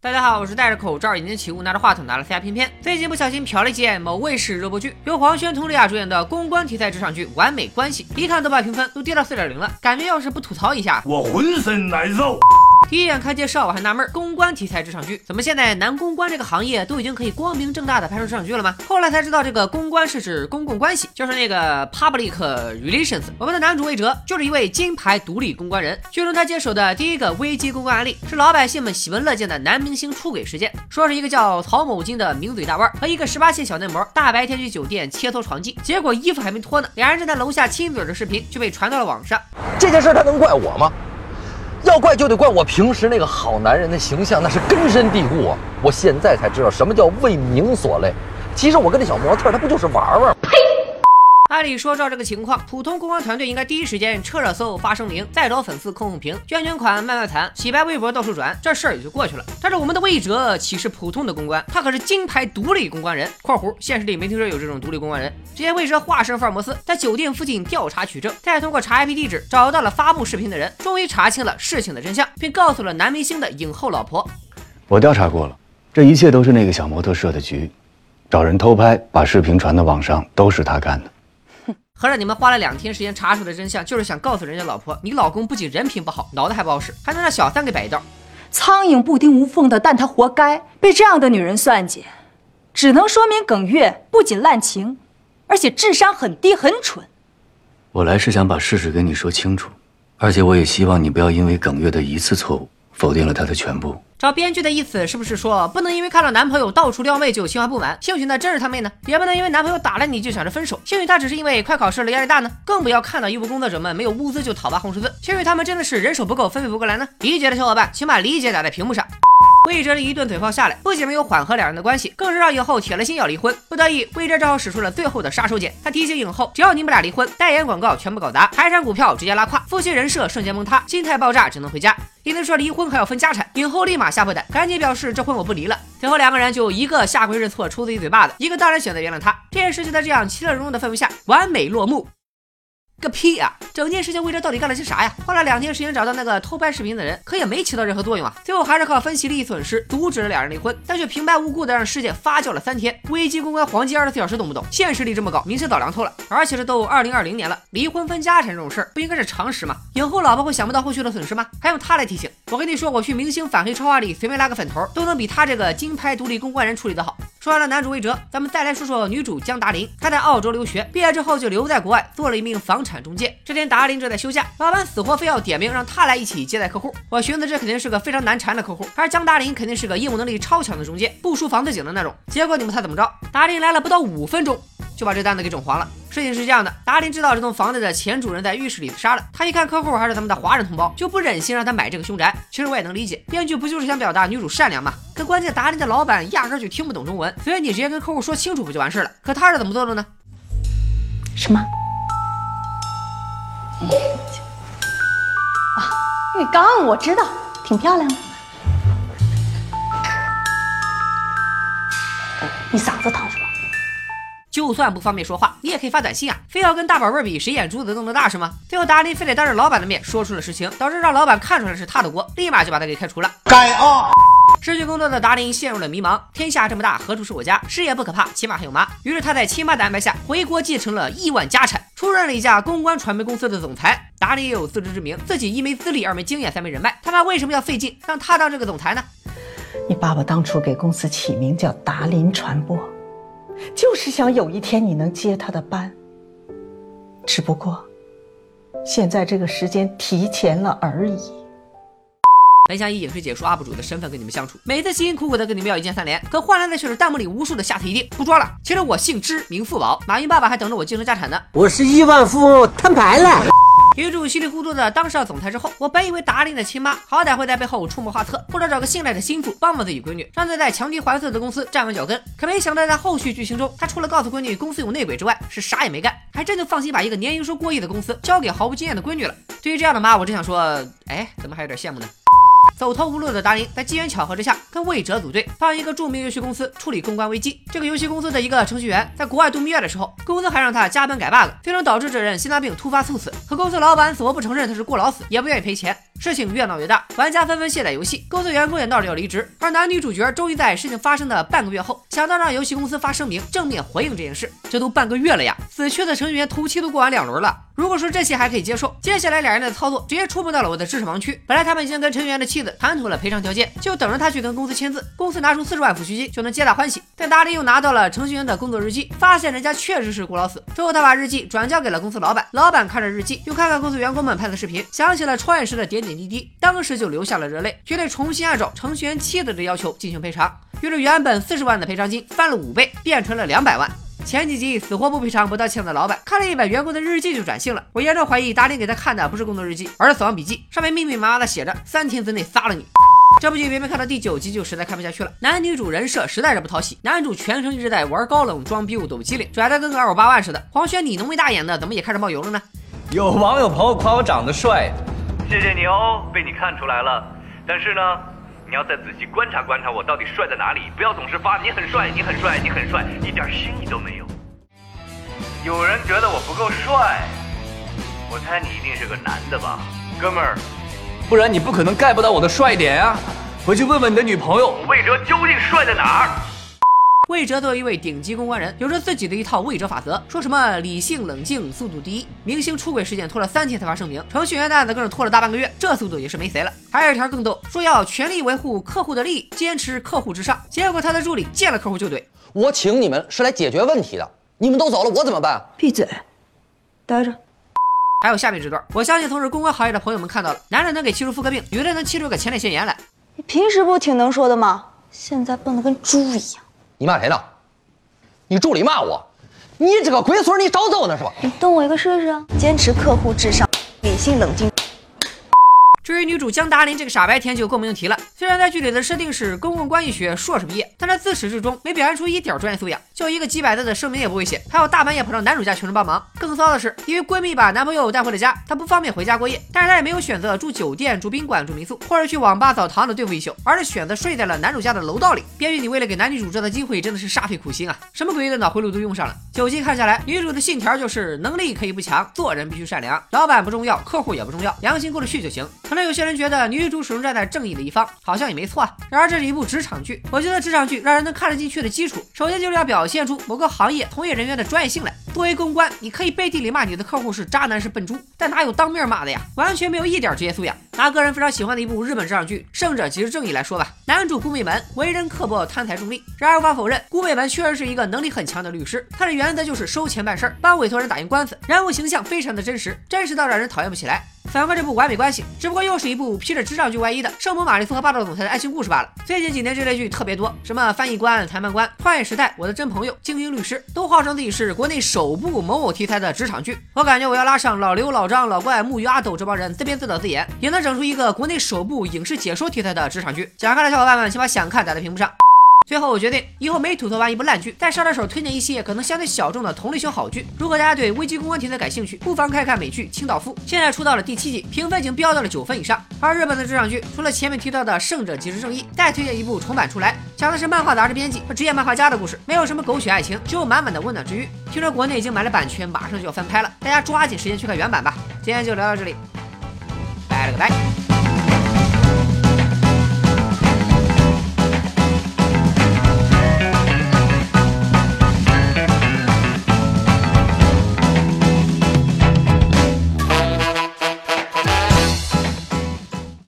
大家好，我是戴着口罩、眼睛起雾、拿着话筒、拿了 CR 片片，最近不小心瞟了一眼某卫视热播剧，由黄轩、佟丽娅主演的公关题材职场剧《完美关系》，一看豆瓣评分都跌到四点零了，感觉要是不吐槽一下，我浑身难受。第一眼看介绍，我还纳闷，公关题材职场剧，怎么现在男公关这个行业都已经可以光明正大的拍出职场剧了吗？后来才知道，这个公关是指公共关系，就是那个 public relations。我们的男主魏哲就是一位金牌独立公关人。剧中他接手的第一个危机公关案例，是老百姓们喜闻乐见的男明星出轨事件。说是一个叫曹某金的名嘴大腕和一个 十八线小嫩模，大白天去酒店切磋床技，结果衣服还没脱呢，俩人正在楼下亲嘴的视频就被传到了网上。这件事他能怪我吗？要怪就得怪我平时那个好男人的形象，那是根深蒂固啊！我现在才知道什么叫为名所累。其实我跟那小模特，他不就是玩玩？按理说，照这个情况，普通公关团队应该第一时间撤热搜、发声明，再找粉丝控控评，捐捐款、卖卖惨、洗白微博到处转，这事儿也就过去了。但是我们的魏哲岂是普通的公关？他可是金牌独立公关人（括弧现实里没听说有这种独立公关人）。只见魏哲化身福尔摩斯，在酒店附近调查取证，再通过查 IP 地址找到了发布视频的人，终于查清了事情的真相，并告诉了男明星的影后老婆：“我调查过了，这一切都是那个小模特设的局，找人偷拍，把视频传到网上，都是他干的。”合着你们花了两天时间查出的真相，就是想告诉人家老婆，你老公不仅人品不好，脑子还不好使，还能让小三给摆一道。苍蝇不叮无缝的，蛋他活该被这样的女人算计，只能说明耿月不仅滥情，而且智商很低，很蠢。我来是想把事实跟你说清楚，而且我也希望你不要因为耿月的一次错误，否定了他的全部。找编剧的意思是不是说，不能因为看到男朋友到处撩妹就心怀不满？兴许那真是他妹呢？也不能因为男朋友打了你就想着分手？兴许他只是因为快考试了压力大呢？更不要看到医务工作者们没有物资就讨伐红十字？兴许他们真的是人手不够，分配不过来呢？理解的小伙伴，请把理解打在屏幕上。魏哲的一顿嘴炮下来，不仅没有缓和两人的关系，更是让影后铁了心要离婚。不得已，魏哲只好使出了最后的杀手锏。他提醒影后，只要你们俩离婚，代言广告全部搞砸，财产股票直接拉胯，夫妻人设瞬间崩塌，心态爆炸，只能回家。一听说离婚还要分家产，影后立马吓破胆，赶紧表示这婚我不离了。最后两个人就一个下跪认错，抽自己嘴巴子，一个当然选择原谅他。这件事就在这样其乐融融的氛围下完美落幕。个屁啊！整件事情魏哲到底干了些啥呀？花了两天时间找到那个偷拍视频的人，可也没起到任何作用啊！最后还是靠分析利益损失阻止了两人离婚，但却平白无故的让事件发酵了三天。危机公关黄金二十四小时懂不懂？现实里这么搞，明星早凉透了。而且这都二零二零年了，离婚分家产这种事儿不应该是常识吗？影后老婆会想不到后续的损失吗？还用他来提醒？我跟你说，我去明星反黑超话里随便拉个粉头，都能比他这个金牌独立公关人处理的好。说完了男主魏哲，咱们再来说说女主江达林。她在澳洲留学，毕业之后就留在国外做了一名房产中介。这天达林正在休假，老板死活非要点名让他来一起接待客户。我寻思这肯定是个非常难缠的客户，而江达林肯定是个业务能力超强的中介，不输房子井的那种。结果你们猜怎么着？达林来了不到五分钟。就把这单子给整黄了。事情是这样的，达林知道这栋房子的前主人在浴室里自杀了。他一看客户还是咱们的华人同胞，就不忍心让他买这个凶宅。其实我也能理解，编剧不就是想表达女主善良吗？可关键达林的老板压根就听不懂中文，所以你直接跟客户说清楚不就完事了？可他是怎么做的呢？什么？啊，浴缸我知道，挺漂亮的。你嗓子疼？就算不方便说话，你也可以发短信啊！非要跟大宝贝比谁眼珠子瞪得大是吗？最后达林非得当着老板的面说出了实情，导致让老板看出来是他的锅，立马就把他给开除了。该啊！失去工作的达林陷入了迷茫。天下这么大，何处是我家？事业不可怕，起码还有妈。于是他在亲妈的安排下回国继承了亿万家产，出任了一家公关传媒公司的总裁。达林也有自知之明，自己一没资历，二没经验，三没人脉，他妈为什么要费劲让他当这个总裁呢？你爸爸当初给公司起名叫达林传播。就是想有一天你能接他的班，只不过现在这个时间提前了而已。本想以影视解说 UP 主的身份跟你们相处，每次辛辛苦苦的跟你们要一键三连，可换来的却是弹幕里无数的下次一定不装了。其实我姓支，名富宝，马云爸爸还等着我继承家产呢。我是亿万富翁，摊牌了。女主稀里糊涂的当上总裁之后，我本以为达令的亲妈好歹会在背后出谋划策，或者找个信赖的心腹帮帮自己闺女，让她在强敌环伺的公司站稳脚跟。可没想到，在后续剧情中，她除了告诉闺女公司有内鬼之外，是啥也没干，还真就放心把一个年营收过亿的公司交给毫无经验的闺女了。对于这样的妈，我只想说，哎，怎么还有点羡慕呢？走投无路的达林在机缘巧合之下跟魏哲组队，帮一个著名游戏公司处理公关危机。这个游戏公司的一个程序员在国外度蜜月的时候，公司还让他加班改 bug，最终导致这人心脏病突发猝死。可公司老板死活不承认他是过劳死，也不愿意赔钱。事情越闹越大，玩家纷纷卸载游戏，公司员工也闹着要离职。而男女主角终于在事情发生的半个月后，想到让游戏公司发声明正面回应这件事。这都半个月了呀，死去的成员头七都过完两轮了。如果说这些还可以接受，接下来两人的操作直接触碰到了我的知识盲区。本来他们已经跟成员的妻子谈妥了赔偿条件，就等着他去跟公司签字，公司拿出四十万抚恤金就能皆大欢喜。但达利又拿到了程序员的工作日记，发现人家确实是顾老死。之后他把日记转交给了公司老板，老板看着日记，又看看公司员工们拍的视频，想起了创业时的点点滴滴，当时就流下了热泪，决定重新按照程序员妻子的要求进行赔偿。于是原本四十万的赔偿金翻了五倍，变成了两百万。前几集死活不赔偿、不道歉的老板，看了一本员工的日记就转性了。我严重怀疑达林给他看的不是工作日记，而是死亡笔记，上面密密麻麻的写着三天之内杀了你。这部剧明明看到第九集就实在看不下去了，男女主人设实在是不讨喜。男主全程一直在玩高冷、装逼、抖机灵，拽的跟个二五八万似的。黄轩，你浓眉大眼的，怎么也开始冒油了呢？有网友朋友夸我长得帅，谢谢你哦，被你看出来了。但是呢？你要再仔细观察观察我到底帅在哪里，不要总是发你很帅，你很帅，你很帅，一点新意都没有。有人觉得我不够帅，我猜你一定是个男的吧，哥们儿，不然你不可能 get 不到我的帅点啊！回去问问你的女朋友，魏哲究竟帅在哪儿？魏哲作为一位顶级公关人，有着自己的一套魏哲法则，说什么理性冷静，速度第一。明星出轨事件拖了三天才发声明，程序员的案子更是拖了大半个月，这速度也是没谁了。还有一条更逗，说要全力维护客户的利益，坚持客户至上。结果他的助理见了客户就怼：“我请你们是来解决问题的，你们都走了，我怎么办？”闭嘴，待着。还有下面这段，我相信从事公关行业的朋友们看到了，男人能给气出妇科病，女人能气出个前列腺炎来。你平时不挺能说的吗？现在笨得跟猪一样。你骂谁呢？你助理骂我，你这个龟孙，你找揍呢是吧？你动我一个试试。坚持客户至上，理性冷静。至于女主江达林这个傻白甜就更不用提了。虽然在剧里的设定是公共关系学硕士毕业，但她自始至终没表现出一点专业素养，就一个几百字的声明也不会写，还要大半夜跑到男主家求人帮忙。更骚的是，因为闺蜜把男朋友带回了家，她不方便回家过夜，但是她也没有选择住酒店、住宾馆、住民宿，或者去网吧、澡堂子对付一宿，而是选择睡在了男主家的楼道里。编剧，你为了给男女主这的机会，真的是煞费苦心啊！什么诡异的脑回路都用上了。九集看下来，女主的信条就是能力可以不强，做人必须善良，老板不重要，客户也不重要，良心过得去就行。可能有些人觉得女。主始终站在正义的一方，好像也没错啊。然而这是一部职场剧，我觉得职场剧让人能看得进去的基础，首先就是要表现出某个行业从业人员的专业性来。作为公关，你可以背地里骂你的客户是渣男是笨猪，但哪有当面骂的呀？完全没有一点职业素养。拿个人非常喜欢的一部日本职场剧《胜者即是正义》来说吧，男主顾美门为人刻薄、贪财重利。然而无法否认，顾美门确实是一个能力很强的律师，他的原则就是收钱办事儿，帮委托人打赢官司，人物形象非常的真实，真实到让人讨厌不起来。反观这部《完美关系》，只不过又是一部披着职场剧外衣的圣母玛丽苏和霸道总裁的爱情故事罢了。最近几年这类剧特别多，什么翻译官、谈判官、创业时代、我的真朋友、精英律师，都号称自己是国内首部某某题材的职场剧。我感觉我要拉上老刘、老张、老怪、木鱼、阿斗这帮人自编自导自演，也能整出一个国内首部影视解说题材的职场剧。想看的小伙伴们，请把想看打在屏幕上。最后，我决定以后每吐槽完一部烂剧，再捎带手推荐一些可能相对小众的同类型好剧。如果大家对危机公关题材感兴趣，不妨看看美剧《清道夫》，现在出到了第七季，评分已经飙到了九分以上。而日本的职场剧，除了前面提到的《胜者即是正义》，再推荐一部重版出来，讲的是漫画杂志编辑和职业漫画家的故事，没有什么狗血爱情，只有满满的温暖治愈。听说国内已经买了版权，马上就要翻拍了，大家抓紧时间去看原版吧。今天就聊到这里，拜了个拜。